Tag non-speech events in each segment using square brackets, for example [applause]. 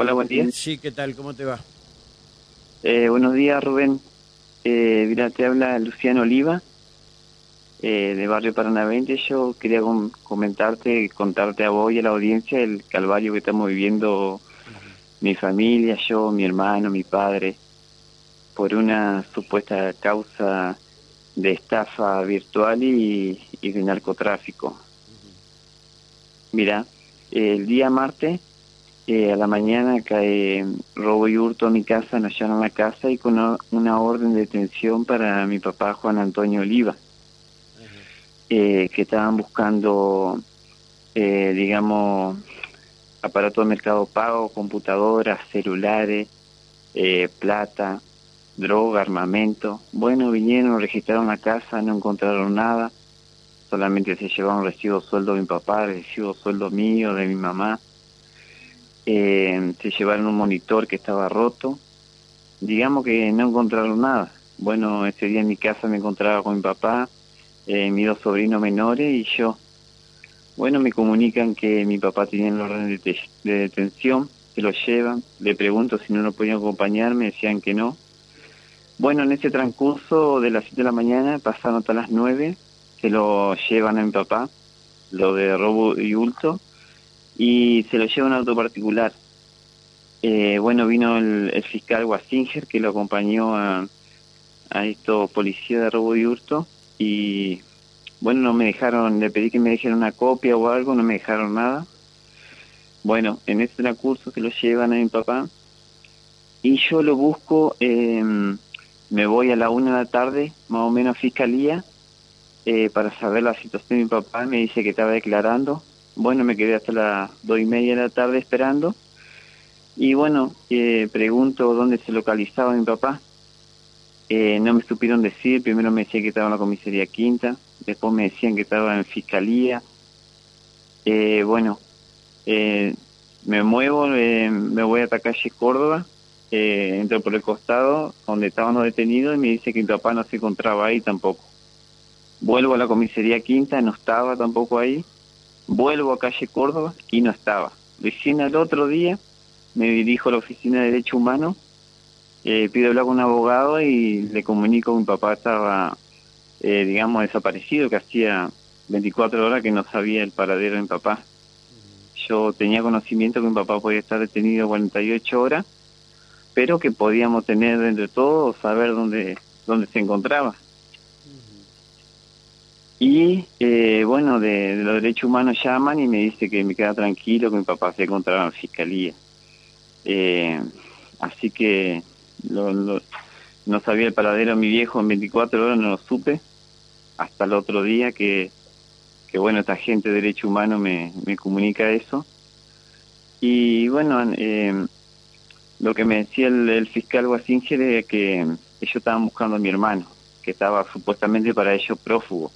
Hola, buen día. Sí, ¿qué tal? ¿Cómo te va? Eh, buenos días, Rubén. Eh, mira, te habla Luciano Oliva, eh, de Barrio Paranavente. Yo quería comentarte, contarte a vos y a la audiencia el calvario que estamos viviendo mi familia, yo, mi hermano, mi padre, por una supuesta causa de estafa virtual y, y de narcotráfico. Mira, el día martes a la mañana cae robo y hurto a mi casa, nos llevan a la casa y con una, orden de detención para mi papá Juan Antonio Oliva, eh, que estaban buscando, eh, digamos, aparatos de mercado pago, computadoras, celulares, eh, plata, droga, armamento. Bueno, vinieron, registraron la casa, no encontraron nada, solamente se llevaron recibo sueldo de mi papá, recibo sueldo mío, de mi mamá eh, se llevaron un monitor que estaba roto, digamos que no encontraron nada. Bueno, ese día en mi casa me encontraba con mi papá, eh, mis dos sobrinos menores y yo. Bueno, me comunican que mi papá tenía el orden de, detención, que lo llevan, le pregunto si no lo podían acompañar, me decían que no. Bueno, en ese transcurso de las 7 de la mañana pasaron hasta las 9, se lo llevan a mi papá, lo de robo y hurto, y se lo lleva un auto particular. Eh, bueno, vino el, fiscal Wasinger que lo acompañó a, a estos policías de robo y hurto y bueno, no me dejaron, le pedí que me dejen una copia o algo, no me dejaron nada. Bueno, en ese transcurso se lo llevan a mi papá y yo lo busco, em, me voy a la una de la tarde, más o menos a fiscalía, eh, para saber la situación de mi papá, me dice que estaba declarando, bueno, me quedé hasta las dos y media de la tarde esperando. Y bueno, eh, pregunto dónde se localizaba mi papá. Eh, no me supieron decir, primero me decían que estaba en la comisaría quinta, después me decían que estaba en fiscalía. Eh, bueno, me muevo, me voy a la calle Córdoba, entro por el costado donde estábamos detenidos y me dice que mi papá no se encontraba ahí tampoco. Vuelvo a la comisaría quinta, no estaba tampoco ahí Vuelvo a calle Córdoba y no estaba. Recién al otro día me dirijo a la oficina de Derecho Humano, eh, pido hablar con un abogado y le comunico que mi papá estaba, eh, digamos, desaparecido, que hacía 24 horas que no sabía el paradero de mi papá. Yo tenía conocimiento que mi papá podía estar detenido 48 horas, pero que podíamos tener entre todos saber dónde, dónde se encontraba. Y eh, bueno, de, los derechos humanos llaman y me dice que me queda tranquilo, que mi papá se encontraba en fiscalía. Eh, así que no sabía el paradero de mi viejo en 24 horas, no lo supe, hasta el otro día que, que bueno, esta gente de derechos humanos me, me comunica eso. Y bueno, eh, lo que me decía el, fiscal Guasinger es que ellos estaban buscando a mi hermano, que estaba supuestamente para ellos prófugo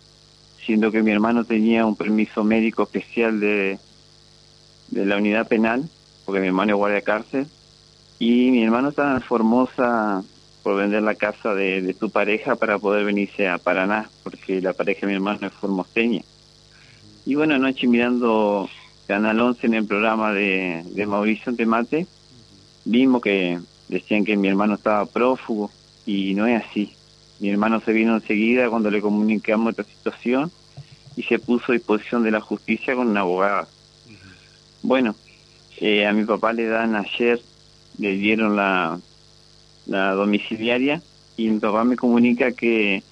siendo que mi hermano tenía un permiso médico especial de, de la unidad penal, porque mi hermano es guardia cárcel, y mi hermano estaba en Formosa por vender la casa de, su pareja para poder venirse a Paraná, porque la pareja de mi hermano es formoseña. Y bueno, anoche mirando Canal 11 en el programa de, de Mauricio Temate, vimos que decían que mi hermano estaba prófugo, y no es así. Mi hermano se vino enseguida cuando le comunicamos esta situación y se puso a disposición de la justicia con una abogada. Bueno, eh, a mi papá le dan ayer, le dieron la, la domiciliaria y mi papá me comunica que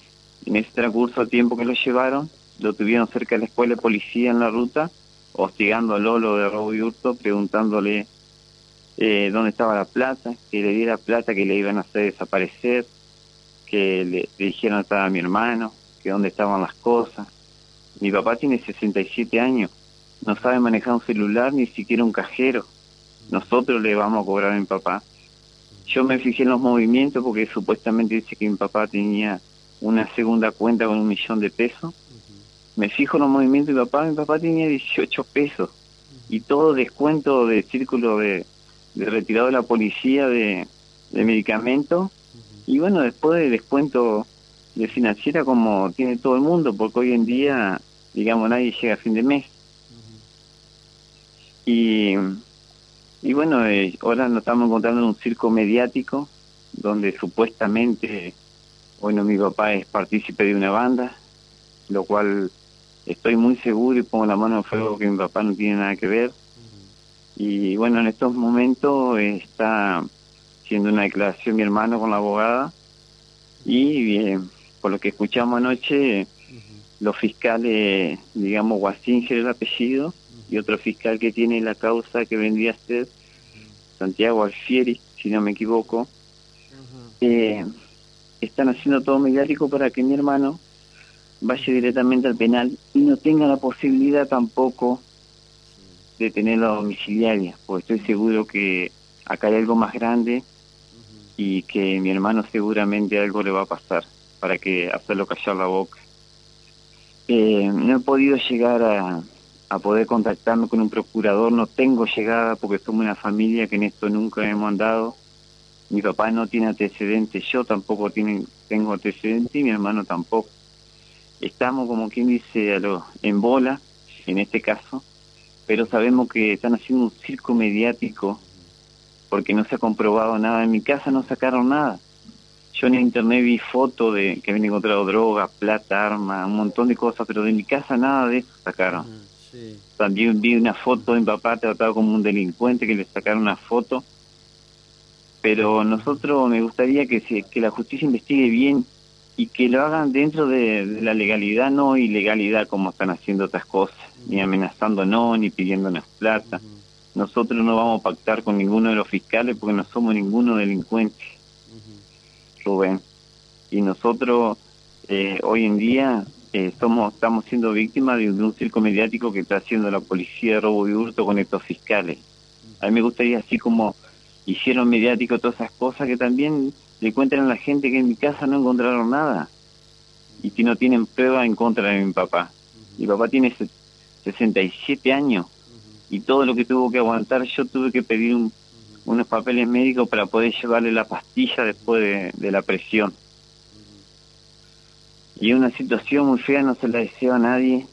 en ese transcurso de tiempo que lo llevaron, lo tuvieron cerca de la escuela de policía en la ruta, hostigando a Lolo de robo y hurto, preguntándole eh, dónde estaba la plata, que le diera plata que le iban a hacer desaparecer, que le, dijeron dónde estaba mi hermano, que dónde estaban las cosas. Mi papá tiene 67 años, no sabe manejar un celular, ni siquiera un cajero. Nosotros le vamos a cobrar a mi papá. Yo me fijé en los movimientos porque supuestamente dice que mi papá tenía una segunda cuenta con un millón de pesos. Me fijo en los movimientos de mi papá, mi papá tenía 18 pesos y todo descuento de círculo de, retirado de la policía de medicamentos y bueno, después de descuento de financiera como tiene todo el mundo, porque hoy en día, digamos, nadie llega a fin de mes. Y Y bueno, eh, ahora nos estamos encontrando en un circo mediático donde supuestamente, bueno, mi papá es partícipe de una banda, lo cual estoy muy seguro y pongo la mano en fuego que mi papá no tiene nada que ver. Y bueno, en estos momentos está haciendo una declaración mi hermano con la abogada. Y bien, por lo que escuchamos anoche, los fiscales, digamos, Guasinger el apellido, y otro fiscal que tiene la causa que vendría a ser Santiago Alfieri, si no me equivoco, eh, están haciendo todo mediático para que mi hermano vaya directamente al penal y no tenga la posibilidad tampoco de tener la domiciliaria, porque estoy seguro que acá hay algo más grande y que mi hermano seguramente algo le va a pasar para que hacerlo callar la boca. Eh, no he podido llegar a, a poder contactarme con un procurador, no tengo llegada porque somos una familia que en esto nunca hemos andado. Mi papá no tiene antecedentes, yo tampoco tiene, tengo antecedentes y mi hermano tampoco. Estamos, como quien dice, a lo, en bola, en este caso, pero sabemos que están haciendo un circo mediático porque no se ha comprobado nada. En mi casa no sacaron nada. Yo en internet vi fotos de que habían encontrado droga, plata, arma, un montón de cosas, pero de mi casa nada de eso sacaron. También vi una foto de mi papá tratado como un delincuente que le sacaron una foto. Pero nosotros me gustaría que, se, que la justicia investigue bien y que lo hagan dentro de, la legalidad, no ilegalidad como están haciendo otras cosas, ni amenazando no, ni pidiéndonos plata. Nosotros no vamos a pactar con ninguno de los fiscales porque no somos ninguno delincuente, Rubén. Y nosotros eh, hoy en día eh, somos estamos siendo víctimas de, un circo mediático que está haciendo la policía de robo y hurto con estos fiscales. A mí me gustaría, así como hicieron mediático todas esas cosas, que también le cuenten a la gente que en mi casa no encontraron nada y que no tienen prueba en contra de mi papá. Mi papá tiene 67 años y todo lo que tuvo que aguantar, yo tuve que pedir unos papeles médicos para poder llevarle la pastilla después de la presión y una situación muy fea, no se la deseo a nadie.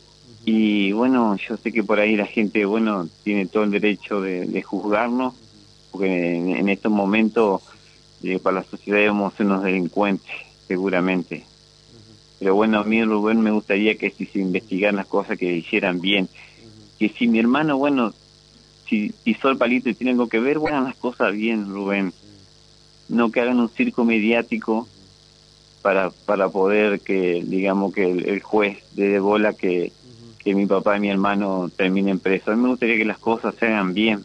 Y bueno, yo sé que por ahí la gente, bueno, tiene todo el derecho de, juzgarnos, porque en, estos momentos eh, para la sociedad somos unos delincuentes, seguramente. Pero bueno, a mí, Rubén, me gustaría que si se investigaran las cosas, que hicieran bien. Que si mi hermano, bueno, si pisó el palito y tiene algo que ver, bueno, las cosas bien, Rubén. No que hagan un circo mediático para, para poder que, digamos, que el, juez de bola que, que mi papá y mi hermano terminen presos. A mí me gustaría que las cosas se hagan bien,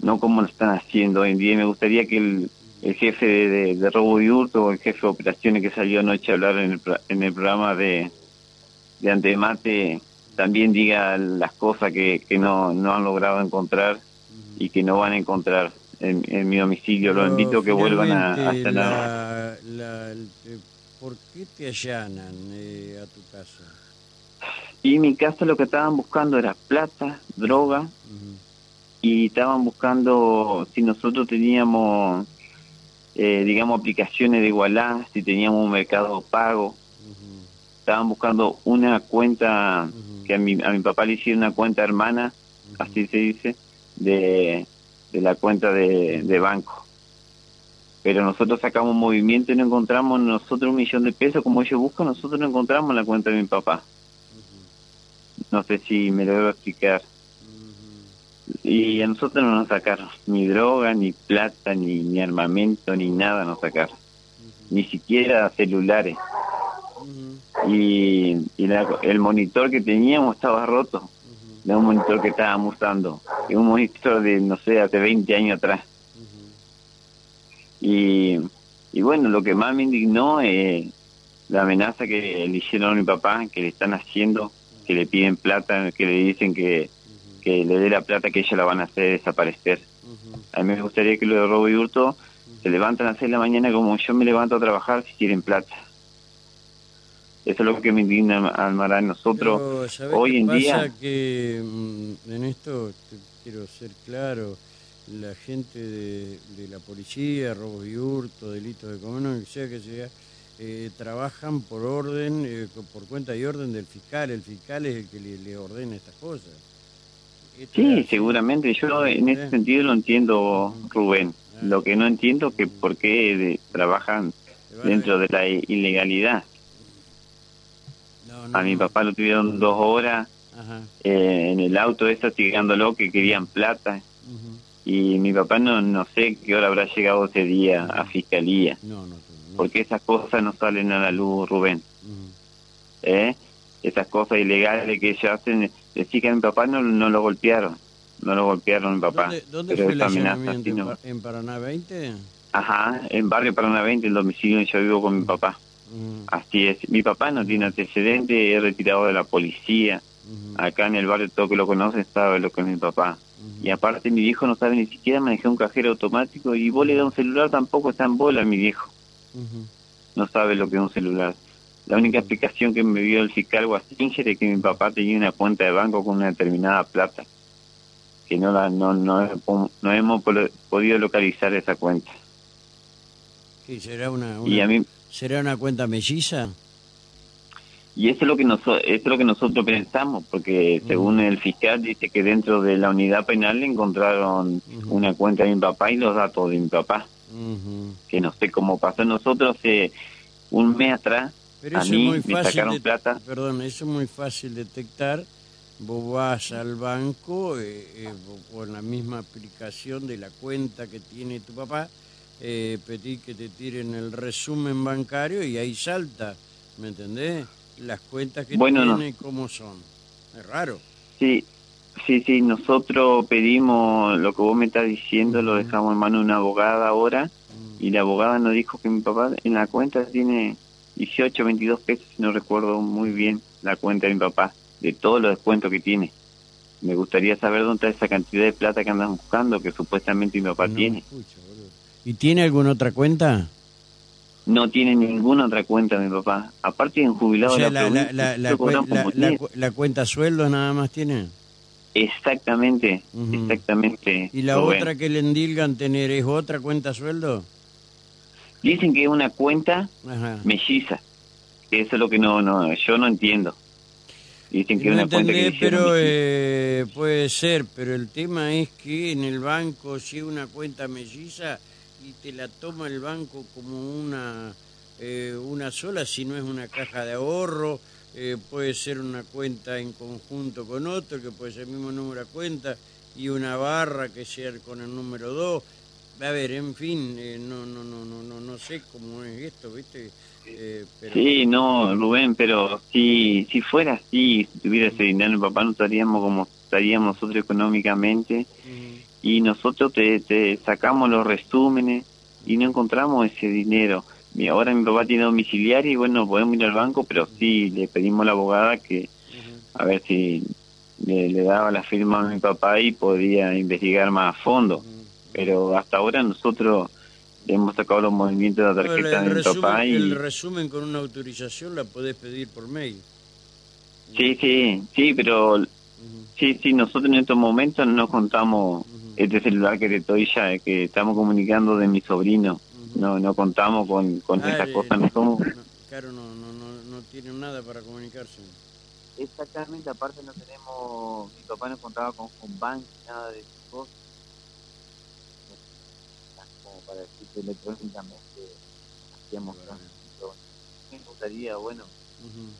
no como lo están haciendo hoy en día. Me gustaría que el, el jefe de, robo y hurto el jefe de operaciones que salió anoche a hablar en el, en el programa de, de Antemate también diga las cosas que, que no, no han logrado encontrar y que no van a encontrar en, mi domicilio. Los invito a que vuelvan a, a la, eh, ¿Por qué te allanan eh, a tu casa? Y en mi casa lo que estaban buscando era plata, droga, y estaban buscando si nosotros teníamos, eh, digamos, aplicaciones de igualdad, si teníamos un mercado pago. Estaban buscando una cuenta, a mi, a mi papá le hicieron una cuenta hermana, así se dice, de de la cuenta de, de banco. Pero nosotros sacamos movimiento y no encontramos nosotros un millón de pesos como ellos buscan, nosotros no encontramos la cuenta de mi papá. No sé si me lo debo explicar. Y a nosotros no nos sacaron ni droga, ni plata, ni, ni armamento, ni nada nos sacaron. Ni siquiera celulares. Y, y el monitor que teníamos estaba roto de un monitor que estábamos usando, es un monitor de, no sé, hace 20 años atrás. Y, y bueno, lo que más me indignó es la amenaza que le hicieron a mi papá, que le están haciendo, que le piden plata, que le dicen que, que le dé la plata que ellos la van a hacer desaparecer. A mí me gustaría que lo de robo y hurto se levantan a las 6 de la mañana como yo me levanto a trabajar si quieren plata. Eso es lo que me indigna, Almarán. Nosotros hoy en día... que mm, en esto quiero ser claro, la gente de, la policía, robos y hurto, delitos de común, sea que sea, eh, trabajan por orden, eh, por cuenta y orden del fiscal. El fiscal es el que le, ordena estas cosas. Sí, seguramente. Yo en ese sentido lo entiendo, Rubén. Lo que no entiendo es que por qué trabajan dentro de la ilegalidad. A mi papá lo tuvieron dos horas eh, en el auto, lo que querían plata. Y mi papá no, no sé qué hora habrá llegado ese día a fiscalía. Porque esas cosas no salen a la luz, Rubén. ¿Eh? Esas cosas ilegales que ellos hacen, decir que a mi papá no, no lo golpearon. No lo golpearon a mi papá. ¿Dónde, fue el allanamiento? ¿En Paraná 20? Ajá, en barrio Paraná 20, el domicilio yo vivo con mi papá. Así es. Mi papá no tiene antecedentes, es retirado de la policía. Acá en el barrio todo que lo conoce sabe lo que es mi papá. Y aparte mi viejo no sabe ni siquiera manejar un cajero automático y vos le das un celular tampoco está en bola mi viejo. No sabe lo que es un celular. La única explicación que me dio el fiscal Wastinger es que mi papá tenía una cuenta de banco con una determinada plata. Que no, la, no, no, no hemos podido localizar esa cuenta. Sí, será una, y a mí, ¿será una cuenta melliza? Y eso es lo que nosotros, es lo que nosotros pensamos, porque según el fiscal dice que dentro de la unidad penal le encontraron una cuenta de mi papá y los datos de mi papá. Que no sé cómo pasó. Nosotros hace un mes atrás, a mí me sacaron plata. Perdón, eso es muy fácil detectar. Vos vas al banco eh, eh, con la misma aplicación de la cuenta que tiene tu papá, eh, pedí que te tiren el resumen bancario y ahí salta, ¿me entendés? las cuentas que bueno, tiene, ¿cómo son? Es raro. Sí, sí, sí, nosotros pedimos lo que vos me estás diciendo, lo dejamos en mano de una abogada ahora, y la abogada nos dijo que mi papá en la cuenta tiene 18, 22 pesos, no recuerdo muy bien la cuenta de mi papá, de todos los descuentos que tiene. Me gustaría saber dónde está esa cantidad de plata que andan buscando, que supuestamente mi papá tiene. ¿Y tiene alguna otra cuenta? no tiene ninguna otra cuenta mi papá. Aparte de un jubilado la, la, cuenta sueldo nada más tiene. Exactamente, exactamente. ¿Y la otra que le endilgan tener es otra cuenta sueldo? Dicen que es una cuenta melliza. Eso es lo que no, no, yo no entiendo. Dicen que es una cuenta que pero eh, puede ser, pero el tema es que en el banco si una cuenta melliza y te la toma el banco como una, eh, una sola, si no es una caja de ahorro, eh, puede ser una cuenta en conjunto con otro, que puede ser el mismo número de cuenta, y una barra que sea con el número 2. A ver, en fin, eh, no, no, no, no, no, no sé cómo es esto, ¿viste? Sí, no, Rubén, pero si, si fuera así, si tuviera ese dinero, papá, no estaríamos como estaríamos nosotros económicamente y nosotros te, sacamos los resúmenes y no encontramos ese dinero. Y ahora mi papá tiene domiciliario y bueno, podemos ir al banco, pero sí le pedimos a la abogada que a ver si le, daba la firma a mi papá y podía investigar más a fondo. Pero hasta ahora nosotros hemos sacado los movimientos de la tarjeta de mi papá y... El resumen con una autorización la podés pedir por mail. Sí, sí, sí, pero... Sí, sí, nosotros en estos momentos no contamos este celular que te estoy ya, que estamos comunicando de mi sobrino. No no contamos con, con ah, esas cosas. No, somos... claro, no, no, no, no tienen nada para comunicarse. Exactamente, aparte no tenemos, mi papá no contaba con, con bank, nada de esas cosas. Como para decir que electrónicamente hacíamos claro. Me gustaría, bueno,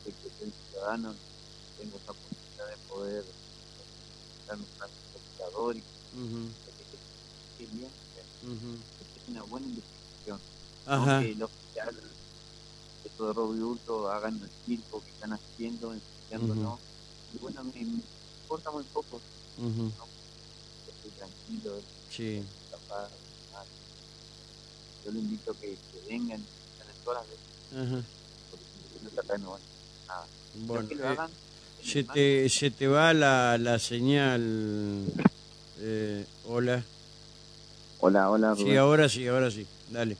que, que soy ciudadano, tengo esa posibilidad de poder usar un computador y que bien, que una buena investigación. Ajá. que los esto de robo y hurto, hagan el circo que están haciendo, ensuciándonos. Y bueno, me, me, importa muy poco. ¿no? Estoy tranquilo, sí. capaz. Yo le invito a que, que vengan, en todas las veces. Porque no está acá no nada. Bueno, que lo eh, hagan, se te, se te va la, la señal eh, hola. Hola, hola. Sí, ahora sí, ahora sí. Dale.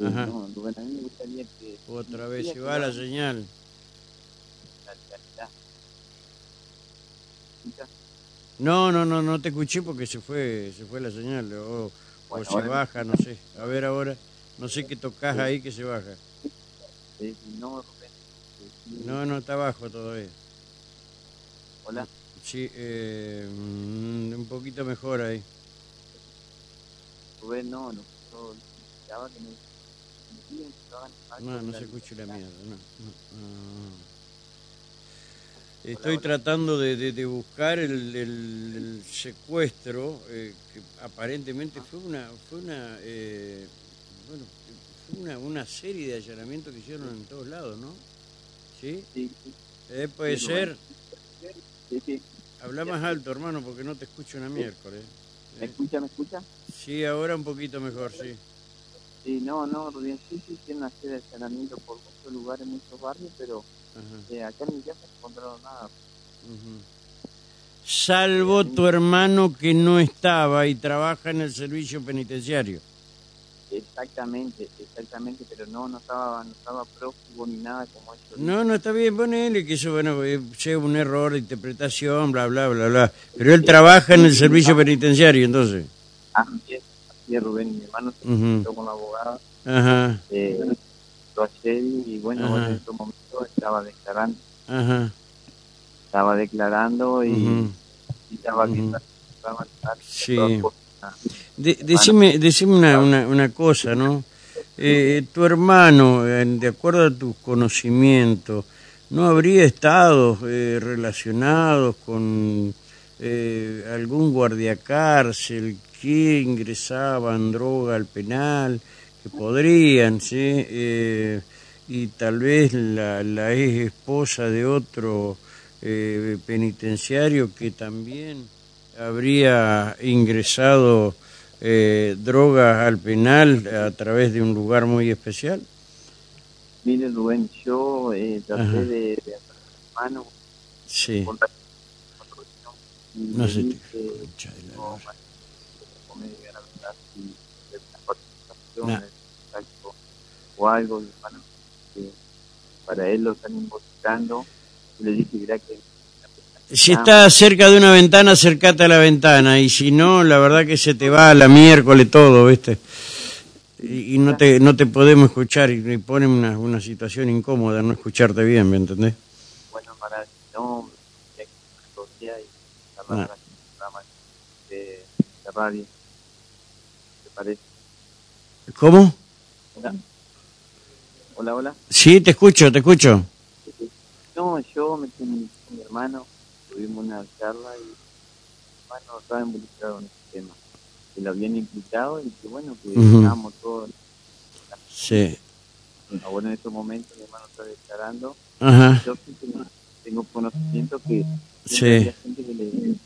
Ajá. No, Rubén, a mí me gustaría que... Otra vez se va la señal. No, no, no, no te escuché porque se fue, se fue la señal o, o se baja, no sé. A ver ahora, no sé qué tocas ahí que se baja. No, no, no está abajo todavía. Hola. Sí, eh, mm, un poquito mejor ahí. Rubén, no, no, no, que. No, no se escucha la mierda, no, Estoy tratando de, de, buscar el, el, secuestro, eh, que aparentemente fue una, fue una, eh, bueno, fue una, una serie de allanamientos que hicieron en todos lados, ¿no? ¿Sí? Sí. Eh, puede ser. Habla más alto, hermano, porque no te escucho una miércoles. ¿Me escucha, me escucha? Sí, ahora un poquito mejor, sí. Sí, no, no, Rubén, sí, sí, tiene una serie de allanamientos por muchos lugares, muchos barrios, pero eh, acá en mi casa no encontraron nada. Salvo tu hermano que no estaba y trabaja en el servicio penitenciario. Exactamente, exactamente, pero no, no estaba, no estaba prófugo ni nada como eso. No, no está bien, ponele que eso, bueno, eh, sea un error de interpretación, bla, bla, bla, bla. Pero él trabaja en el servicio penitenciario, entonces. Así es, así es, Rubén, mi hermano se uh con la abogada. Ajá. Eh, lo y bueno, en ese momento estaba declarando. Ajá. Estaba declarando y, y estaba uh Sí. Decime, decime una, una, una, cosa, ¿no? Eh, tu hermano, de acuerdo a tus conocimientos, ¿no habría estado eh, relacionado con eh, algún guardiacárcel que ingresaban droga al penal? Que podrían, ¿sí? Eh, y tal vez la, la ex esposa de otro penitenciario que también habría ingresado eh, drogas al penal a través de un lugar muy especial? Mire, Rubén, yo eh, traté de, de, mano. Sí. No sé. o algo para él lo están investigando le dije mira que si está cerca de una ventana, acércate a la ventana. Y si no, la verdad que se te va a la miércoles todo, ¿viste? Y, no te no te podemos escuchar y me pone una, una situación incómoda no escucharte bien, ¿me entendés? Bueno, para no, y ah. de, de radio. ¿Te parece? ¿Cómo? Hola. Hola, hola. Sí, te escucho, te escucho. No, yo me mi hermano tuvimos una charla y bueno, estaba involucrado en este tema. Que lo habían implicado y que bueno, que uh todo. Sí. Bueno, en estos momentos mi hermano está declarando. Ajá. Yo tengo, conocimiento que sí. había gente que le,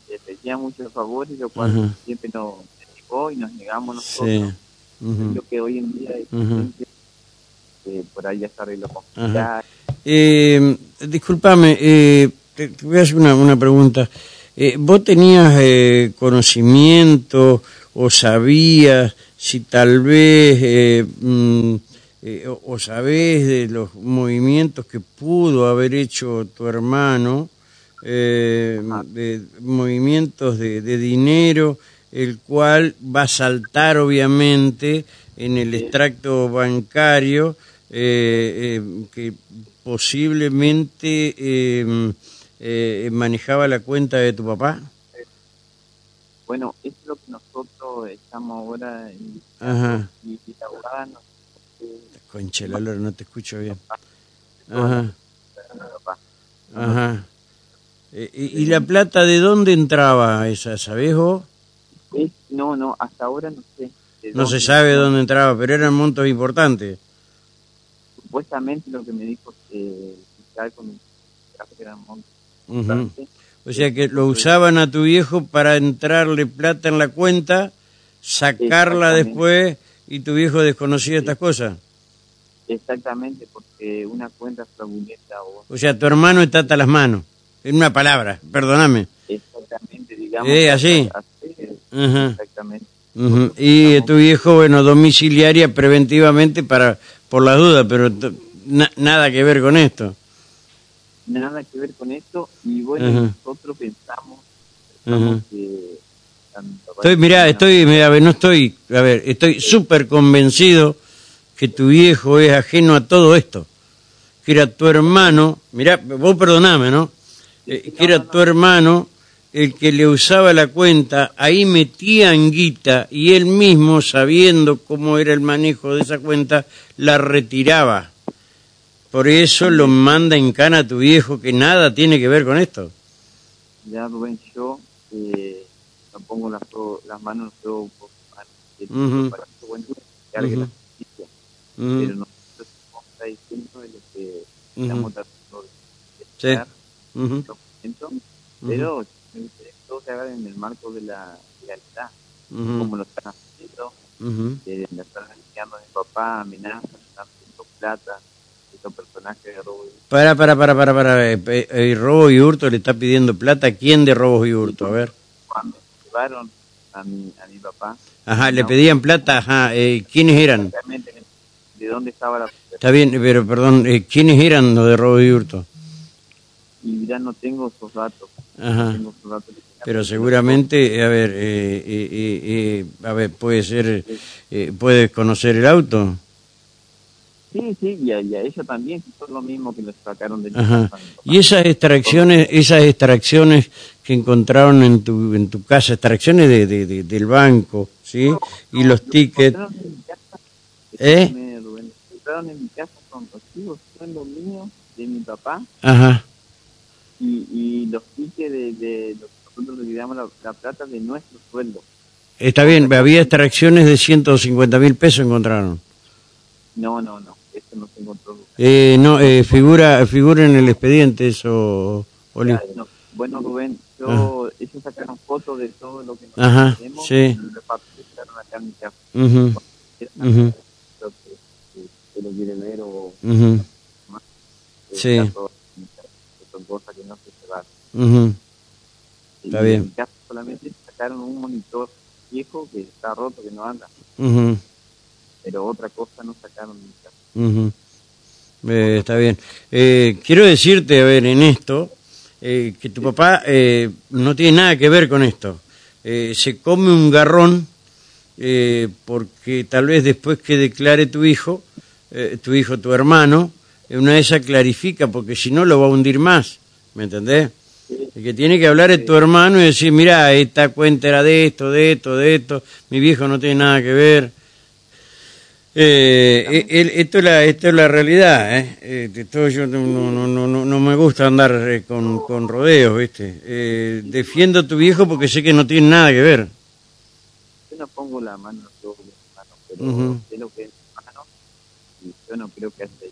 le pedía muchos favores, lo cual siempre nos negó y nos negamos nosotros. Sí. Creo que hoy en día hay gente que por ahí ya está arreglado con eh, Disculpame, eh, te, voy a hacer una, una pregunta. Eh, ¿Vos tenías eh, conocimiento o sabías si tal vez eh, mm, eh, o, o, sabés de los movimientos que pudo haber hecho tu hermano, de movimientos de, de, dinero, el cual va a saltar obviamente en el extracto bancario que posiblemente eh, manejaba la cuenta de tu papá? Bueno, es lo que nosotros estamos ahora en Ajá. y, la abogada no, Concha, no te escucho bien. Ajá. Ajá. Eh, ¿Y, la plata de dónde entraba esa, sabes vos? no, no, hasta ahora no sé. No se sabe dónde entraba, pero eran montos importantes. Supuestamente lo que me dijo que fiscal con eran montos o sea que lo usaban a tu viejo para entrarle plata en la cuenta, sacarla después y tu viejo desconocía estas cosas. Exactamente, porque una cuenta fraudulenta o... O sea, tu hermano está hasta las manos, en una palabra, perdóname. Exactamente, digamos. ¿Eh, así? Exactamente. Y tu viejo, bueno, domiciliaria preventivamente para por la duda, pero nada que ver con esto nada que ver con esto y bueno, nosotros pensamos, que... Estoy, mira, estoy, mira, no estoy, a ver, estoy súper convencido que tu viejo es ajeno a todo esto. Que era tu hermano, mira, vos perdoname, ¿no? Eh, que era tu hermano el que le usaba la cuenta, ahí metía guita y él mismo, sabiendo cómo era el manejo de esa cuenta, la retiraba. Por eso lo manda en cana a tu viejo, que nada tiene que ver con esto. Ya, Rubén, yo eh, no pongo las, las manos yo, por uh para que bueno, cargue la justicia. Pero nosotros estamos diciendo de lo que estamos tratando de sí. pero todo se haga en el marco de la legalidad, como lo están haciendo, de la están a mi papá, amenazas, están haciendo plata, estos personajes de robo y hurto. Para, para, para, para, para, eh, eh, robo y hurto le está pidiendo plata, ¿quién de robos y hurto? A ver. Cuando llevaron a mi, a mi papá. Ajá, le pedían plata, ajá, eh, ¿quiénes eran? ¿De dónde estaba la... Está bien, pero perdón, eh, ¿quiénes eran los de robo y hurto? Y ya no tengo esos datos. Ajá. No tengo esos datos pero seguramente, a ver, eh, eh, eh, a ver, puede ser, ¿puedes conocer el auto? Sí, sí, y a, ella también, que fue lo mismo que le sacaron de Ajá. Y esas extracciones, esas extracciones que encontraron en tu en tu casa, extracciones de, de, del banco, ¿sí? y los tickets. ¿Eh? Me encontraron en mi casa con recibos, son los míos, de mi papá. Ajá. Y, y los tickets de, de los nosotros liquidamos la, la, plata de nuestro sueldo. Está bien, había extracciones de 150 mil pesos encontraron. No, no, no, eso no se encontró. Eh, no, eh, figura, figura en el expediente eso, Oli. No. Bueno, Rubén, yo, ah. ellos sacaron fotos de todo lo que nosotros Ajá, tenemos sí. y lo repartieron acá en mi casa. Uh -huh. Uh -huh. que, lo quiere ver o... Uh -huh. más, sí. Son cosas que no se cerraron. Está bien. En mi casa solamente sacaron un monitor viejo que está roto, que no anda. Pero otra cosa no sacaron en mi casa. Uh está bien. Eh, quiero decirte, a ver, en esto, eh, que tu papá eh, no tiene nada que ver con esto. Se come un garrón porque tal vez después que declare tu hijo, tu hijo, tu hermano, una de esas clarifica porque si no lo va a hundir más. ¿Me entendés? Que tiene que hablar es tu hermano y decir, mira, esta cuenta era de esto, de esto, de esto, mi viejo no tiene nada que ver. Eh, esto, es la, esto es la realidad, ¿eh? eh yo no, no, no, no, me gusta andar eh, con, con rodeos, ¿viste? Eh, defiendo a tu viejo porque sé que no tiene nada que ver. Yo no pongo la mano sobre la mano, pero uh -huh. sé lo que es mano y yo no creo que hace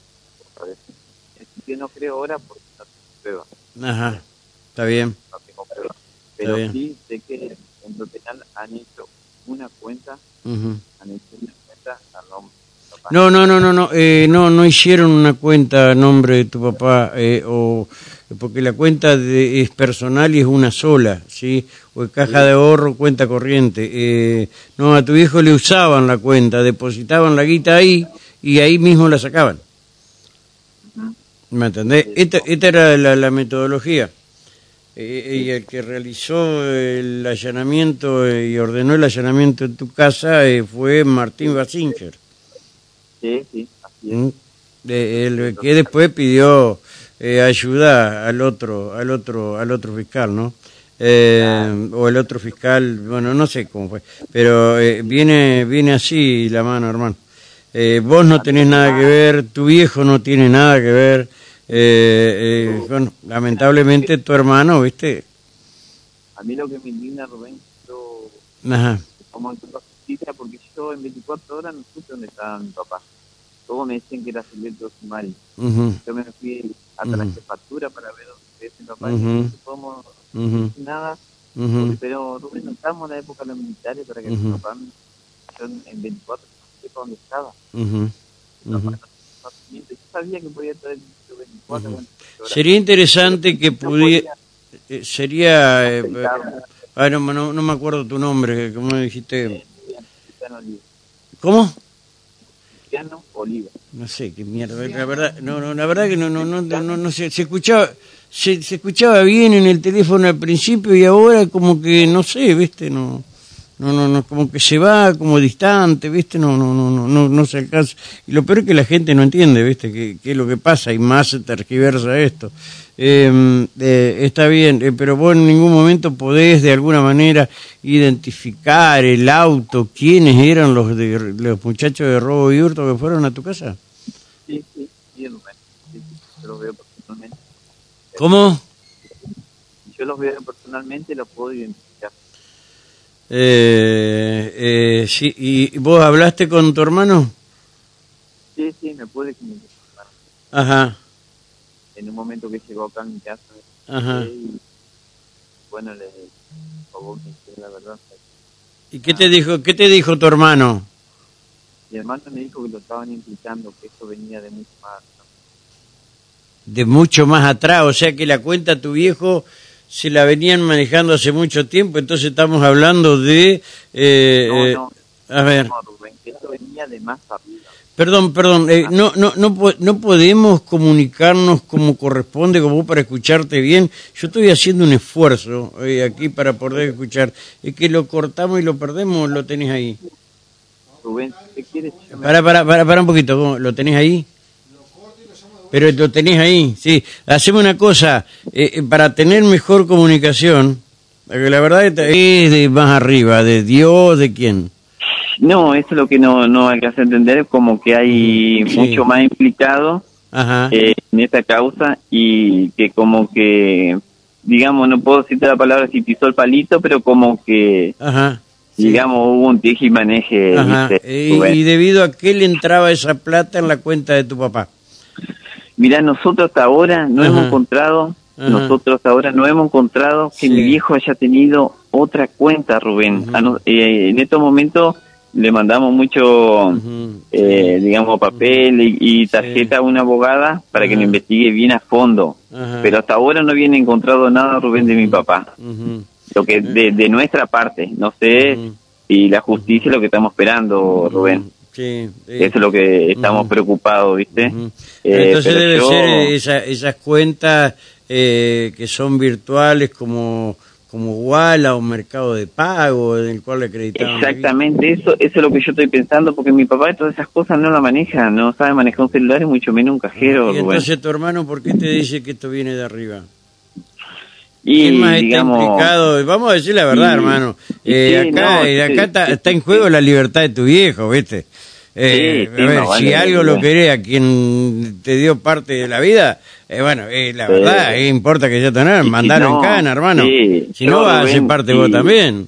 Yo no creo ahora porque no se prueba. Ajá. Está bien. No tengo pruebas. Pero bien. sí sé que en lo penal han hecho una cuenta, uh -huh. han hecho una cuenta a nombre no, no, no, no, no, eh, no, no hicieron una cuenta a nombre de tu papá, eh, o porque la cuenta de, es personal y es una sola, ¿sí? O es caja de ahorro, cuenta corriente. Eh, no, a tu hijo le usaban la cuenta, depositaban la guita ahí y ahí mismo la sacaban. ¿Me entendés? Esta, esta era la, la metodología. Eh, y el que realizó el allanamiento eh, y ordenó el allanamiento en tu casa eh, fue Martín Basinger. Sí, sí, así es. ¿Mm? el que después pidió ayuda al otro, al otro, al otro fiscal, ¿no? O el otro fiscal, bueno, no sé cómo fue, pero viene, viene así la mano, hermano. vos no tenés nada que ver, tu viejo no tiene nada que ver eh, eh, bueno, lamentablemente tu hermano, ¿viste? A mí lo que me indigna, Rubén, yo, Ajá. como justicia, porque yo en 24 horas no supe dónde estaba mi papá. Todos me decían que era Silvio Sumari. Uh -huh. Yo me fui hasta uh -huh. la jefatura para ver dónde estaba mi papá. Uh -huh. Y no podemos nada. Pero, Rubén, no estamos en la época de los militares para que mi papá, yo en 24 no sepa dónde estaba. -huh. Uh -huh. Yo sabía que podía Sería interesante que pudiera... Eh, sería... Eh, ah, no, no, no, me acuerdo tu nombre, ¿cómo dijiste? ¿Cómo? Cristiano Oliva. No sé, qué mierda, la verdad, no, no, la verdad que no, no, no, no, no, se, se escuchaba, se, se escuchaba bien en el teléfono al principio y ahora como que, no sé, viste, no no, no, no, como que se va como distante, ¿viste? No, no, no, no, no, no se alcanza. Y lo peor es que la gente no entiende, ¿viste? ¿Qué, qué es lo que pasa? Y más se tergiversa esto. Em, eh, está bien, eh, pero vos en ningún momento podés de alguna manera identificar el auto, quiénes eran los de, los muchachos de robo y hurto que fueron a tu casa. Sí, sí, sí, sí, yo los veo personalmente. ¿Cómo? Yo los veo personalmente, los puedo identificar. Eh, eh, sí, ¿Y vos hablaste con tu hermano? Sí, sí, me pude comunicar. Ajá. En un momento que llegó acá a mi casa, Ajá. y, bueno, le favor la verdad. ¿Y qué te dijo, qué te dijo tu hermano? Mi hermano me dijo que lo estaban implicando, que eso venía de mucho más. ¿no? De mucho más atrás, o sea que la cuenta tu viejo se la venían manejando hace mucho tiempo, entonces estamos hablando de... Eh, No, eh, no, a ver, no, Rubén, que eso venía de más arriba. perdón, perdón, eh, no, no, no, po- no podemos comunicarnos como corresponde, como vos para escucharte bien. Yo estoy haciendo un esfuerzo eh, aquí para poder escuchar. Es que lo cortamos y lo perdemos, lo tenés ahí. Rubén, te quieres, Para, para, para, para un poquito. ¿lo tenés ahí? Pero lo tenés ahí, sí. Hacemos una cosa, eh, eh, para tener mejor comunicación, porque la verdad es de más arriba, de Dios, de quién. No, eso es lo que no, no alcanza a entender, como que hay Sí. mucho más implicado Ajá. eh, en esta causa y que como que, digamos, no puedo citar la palabra si pisó el palito, pero como que, Ajá. sí. digamos, hubo un tije y maneje. Ajá. y debido a qué le entraba esa plata en la cuenta de tu papá. Mirá, nosotros hasta ahora no Ajá. hemos encontrado, Ajá. nosotros hasta ahora no hemos encontrado que Sí. mi viejo haya tenido otra cuenta, Rubén. A no- eh, en estos momentos le mandamos mucho, eh, digamos, papel y, y tarjeta a una abogada para que lo investigue bien a fondo. Pero hasta ahora no viene encontrado nada, Rubén, de mi papá. Lo que de, de nuestra parte, no sé si la justicia es lo que estamos esperando, Rubén. Sí. eh, Eso es lo que estamos preocupados, ¿viste? Eh, Entonces debe yo- ser eh, esa- esas cuentas eh, que son virtuales como como Walla o Mercado de Pago, en el cual le acreditaban. Exactamente, eso, eso es lo que yo estoy pensando, porque mi papá todas esas cosas no la maneja, no sabe manejar un celular y mucho menos un cajero, Y entonces tu hermano, ¿por qué te dice que esto viene de arriba? Y, ¿Quién más digamos, está implicado? Vamos a decir la verdad, y- hermano. Eh, sí, acá no, eh, sí, acá está, sí, está en juego la libertad de tu viejo, ¿viste? Eh, a ver, más si vale, algo lo querés a quien te dio parte de la vida, eh, bueno, eh, la verdad, eh, importa que ya tener, Y si mandalo no, en cana, hermano. si no, vas a ser parte vos también.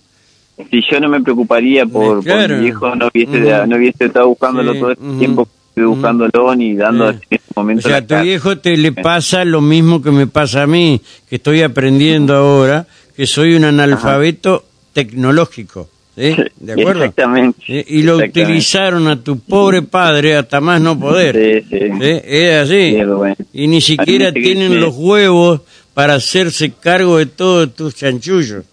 si yo no me preocuparía por, por claro. mi hijo, no hubiese, no hubiese estado buscándolo todo este ujú. tiempo, estuve Ujú. buscándolo ni dando Sí. en O momento sea, a tu viejo te le pasa lo mismo que me pasa a mí, que estoy aprendiendo ahora, que soy un analfabeto tecnológico. ¿sí? ¿De acuerdo? Exactamente. ¿Sí? Y lo exactamente. utilizaron a tu pobre padre hasta más no poder. Sí, sí. Es así. Sí, Rubén. Y ni siquiera tienen los huevos para hacerse cargo de todos tus chanchullos.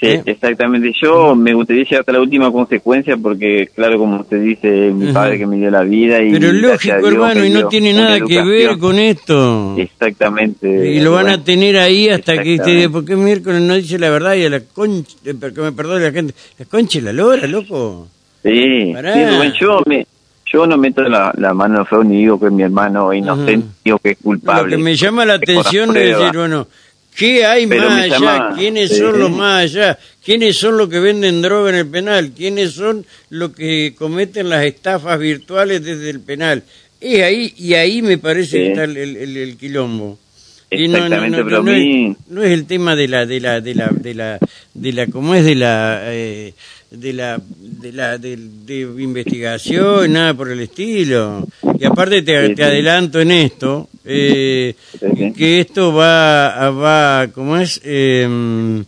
Sí, ¿Eh? exactamente. Yo me gustaría llegar hasta la última consecuencia porque, claro, como usted dice, mi padre que me dio la vida y... Pero lógico, Dios hermano, y no tiene nada que ver con esto. Exactamente. Y lo van a tener ahí hasta que Exactamente. te, porque miércoles no dice la verdad y a la concha, eh, que me perdone la gente, la concha y la lora, loco. Sí, sí, Rubén, yo, me, yo no meto la, la mano en el fuego ni digo que es mi hermano inocente, Ujú. digo que es culpable. Lo que me llama la atención es decir, bueno, ¿qué hay Pero más allá? ¿Quiénes sí. son los más allá? ¿Quiénes son los que venden droga en el penal? ¿Quiénes son los que cometen las estafas virtuales desde el penal? Es ahí, y ahí me parece Sí. que está el, el- quilombo. Y no- no- Exactamente, no- pero no es- no es el tema de la de la de la de la de la cómo es de la eh, de la de la de, de investigación nada por el estilo y aparte te, te adelanto en esto eh, que esto va a, va cómo es eh,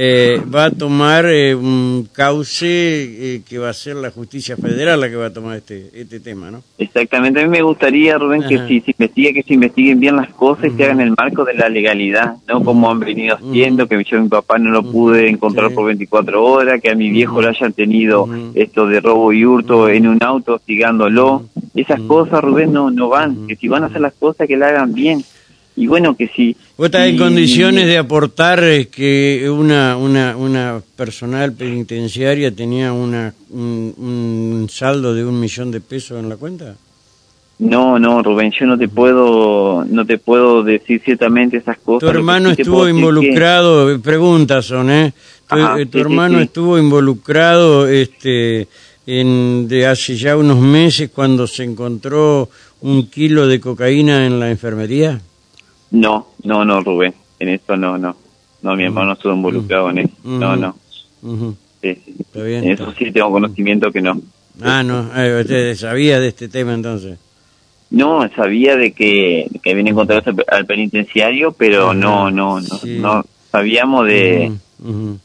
eh, va a tomar eh, un cauce eh, que va a ser la justicia federal la que va a tomar este este tema no Exactamente, a mí me gustaría, Rubén, que si se investigue, que se investiguen bien las cosas y se hagan en el marco de la legalidad, no como han venido haciendo, que yo a mi papá no lo pude encontrar Sí. por 24 horas, que a mi viejo lo hayan tenido esto de robo y hurto en un auto hostigándolo. Esas cosas, Rubén, no, no van, que si van a hacer las cosas, que la hagan bien. Y bueno, que si... ¿Vos estás en condiciones de aportar eh, que una, una, una personal penitenciaria tenía una, un, un saldo de un millón de pesos en la cuenta? No, no, Rubén, yo no te puedo, no te puedo decir ciertamente esas cosas. Tu hermano sí estuvo decir que- involucrado, preguntas son, ¿eh? Tu, Ajá, eh, tu sí, hermano sí. estuvo involucrado este, en, de hace ya unos meses cuando se encontró un kilo de cocaína en la enfermería. No, no, no, Rubén, en eso no, no. No, mi hermano estuvo involucrado en eso. No, Ujú. no. Ujú, Sí, sí. Está bien. En eso sí tengo conocimiento que no. Ah, no, eh, usted sabía de este tema entonces. No, sabía de que, que habían encontrado al- al penitenciario, pero no, no, no, sí. no sabíamos de ujú,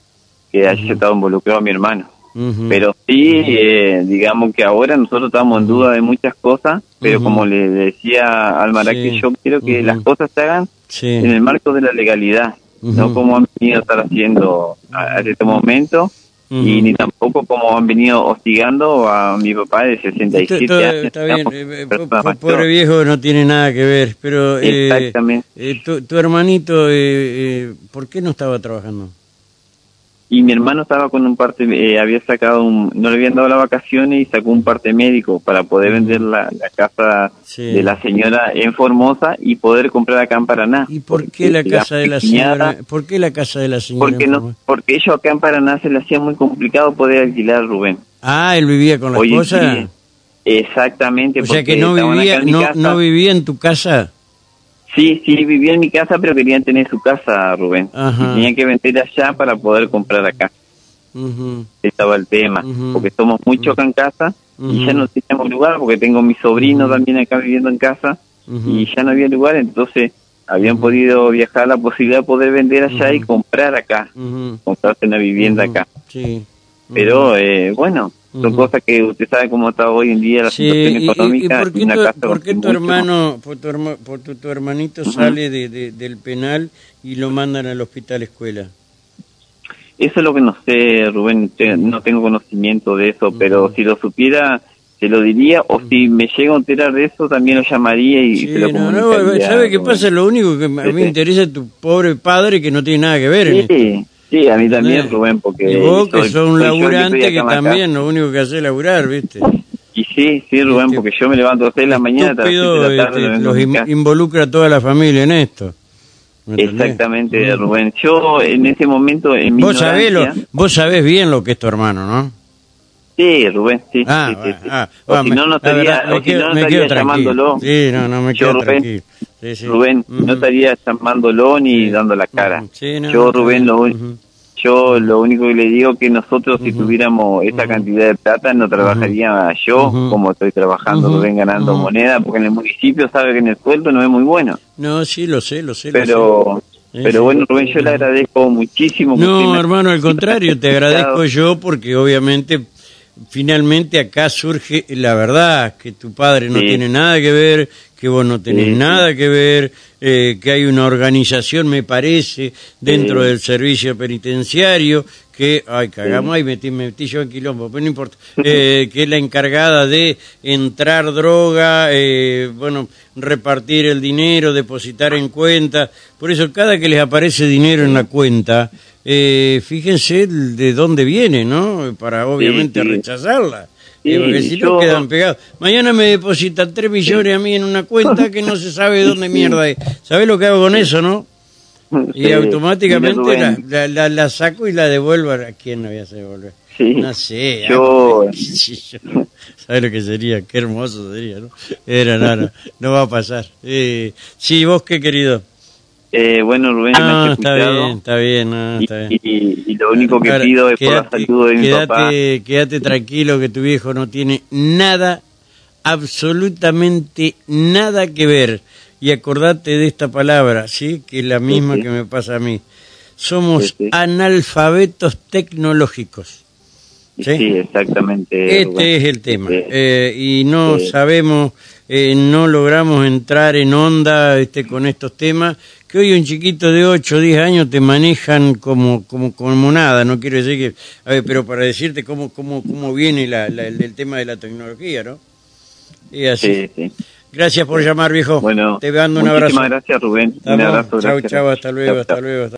que haya estado involucrado mi hermano. Pero sí, eh, digamos que ahora nosotros estamos en duda de muchas cosas, pero como le decía al Maraque, Sí. yo quiero que las cosas se hagan Sí. en el marco de la legalidad, no como han venido a estar haciendo a- hasta este momento, y ni tampoco como han venido hostigando a mi papá de 67 Esto- años. está bien, eh, pobre viejo no tiene nada que ver, pero eh, Exactamente. eh, tu, tu hermanito, eh, ¿por qué no estaba trabajando? Y mi hermano estaba con un parte, eh, había sacado un, no le habían dado las vacaciones y sacó un parte médico para poder vender la, la casa Sí. de la señora en Formosa y poder comprar acá en Paraná. ¿Y por qué la casa de la cuñada- señora? ¿Por qué la casa de la señora? Porque no, porque ellos acá en Paraná se le hacía muy complicado poder alquilar, Rubén. Ah, él vivía con la Hoy esposa. Exactamente. O sea que vivía, no vivía en tu casa. Sí, sí, vivía en mi casa, pero querían tener su casa, Rubén. Ajá. Y tenían que vender allá para poder comprar acá. Estaba el tema. Porque somos muchos acá en casa y ya no teníamos lugar, porque tengo mi sobrino también acá viviendo en casa y ya no había lugar, entonces habían podido viajar la posibilidad de poder vender allá y comprar acá, comprarse una vivienda acá. Sí. Pero eh, bueno, son Ujú. cosas que usted sabe cómo está hoy en día la Sí, situación y- y, y económica por qué, tu, por qué tu hermano, por tu, herma- por tu, tu hermanito sale de, de- del penal y lo mandan al hospital escuela? Eso es lo que no sé, Rubén, te- no tengo conocimiento de eso, pero si lo supiera, se lo diría, o si me llego a enterar de eso, también lo llamaría y Sí, se lo no, no. ¿sabe qué pasa? Lo único que a mí Sí, me sí. interesa es tu pobre padre que no tiene nada que ver en esto. Sí, a mí también. Rubén, porque... Y vos que soy- sos un yo que laburante que acá también lo único que hace es laburar, ¿viste? Y sí, sí, Rubén, Este, porque yo me levanto a las 6 de la mañana hasta las 7 Estúpido, de la tarde. este, los in- involucra a toda la familia en esto. Exactamente, Rubén. Yo en ese momento, en mi Vos sabés, lo, vos sabés bien lo que es tu hermano, ¿no? Sí, Rubén, sí. Ah, sí, sí, sí. ah, o bueno, si me- no, no estaría, verdad, o si quedo- no, no estaría llamándolo. Sí, no, no, me Yo, quedo Rubén, tranquilo. Sí, sí. Rubén, no estaría llamándolo ni Sí. dando la cara. No, yo, Rubén, lo, yo lo único que le digo que nosotros si tuviéramos esa cantidad de plata no trabajaría yo como estoy trabajando. Rubén, ganando moneda, porque en el municipio sabe que en el sueldo no es muy bueno. No, sí, lo sé, lo sé. lo Pero, Sí, pero sí. bueno, Rubén, yo le agradezco muchísimo. No, hermano, al contrario, te agradezco yo porque obviamente finalmente acá surge la verdad, que tu padre no Sí. tiene nada que ver, que vos no tenés Sí, nada que ver, eh, que hay una organización, me parece, dentro Sí. del servicio penitenciario, que, ay, cagamos, ahí metí, me metí yo en quilombo, pero no importa, [laughs] eh, que es la encargada de entrar droga, eh, bueno, repartir el dinero, depositar en cuenta, por eso cada que les aparece dinero en la cuenta, eh, fíjense de dónde viene, ¿no? Para obviamente rechazarla. Eh, porque si no quedan pegados. Mañana me depositan 3 millones a mí en una cuenta que no se sabe de dónde [laughs] mierda es. ¿Sabés lo que hago con eso, no? Y Sí, automáticamente la, Rubén, la, la- la saco y la devuelvo. ¿A quién la voy a hacer devolver? Sí. No sé. Yo- [laughs] qué sé yo. ¿Sabes lo que sería? Qué hermoso sería, ¿no? Era, no, no, no va a pasar. Eh, sí, vos qué querido. Eh, bueno, Rubén, No, me está bien, está bien, no, y, está bien. y- y lo único que Ahora, pido es por la salud de mi papá. Quédate tranquilo que tu viejo no tiene nada, absolutamente nada que ver. Y acordate de esta palabra, ¿sí? Que es la misma sí. que me pasa a mí. Somos Sí, analfabetos tecnológicos. Sí, ¿sí? exactamente. Este es el tema. Sí. Eh, y no Sí. sabemos, eh, no logramos entrar en onda este, con estos temas, que hoy un chiquito de 8 o 10 años te manejan como, como, como nada. No quiero decir que, a ver, pero para decirte cómo, cómo, cómo viene la, la- el, el tema de la tecnología, ¿no? Y así. Sí, sí. Gracias por llamar, viejo. Bueno, te mando un abrazo. muchísimas gracias, Rubén. Un abrazo. Chau, gracias. chau, hasta luego, Chau, hasta luego. hasta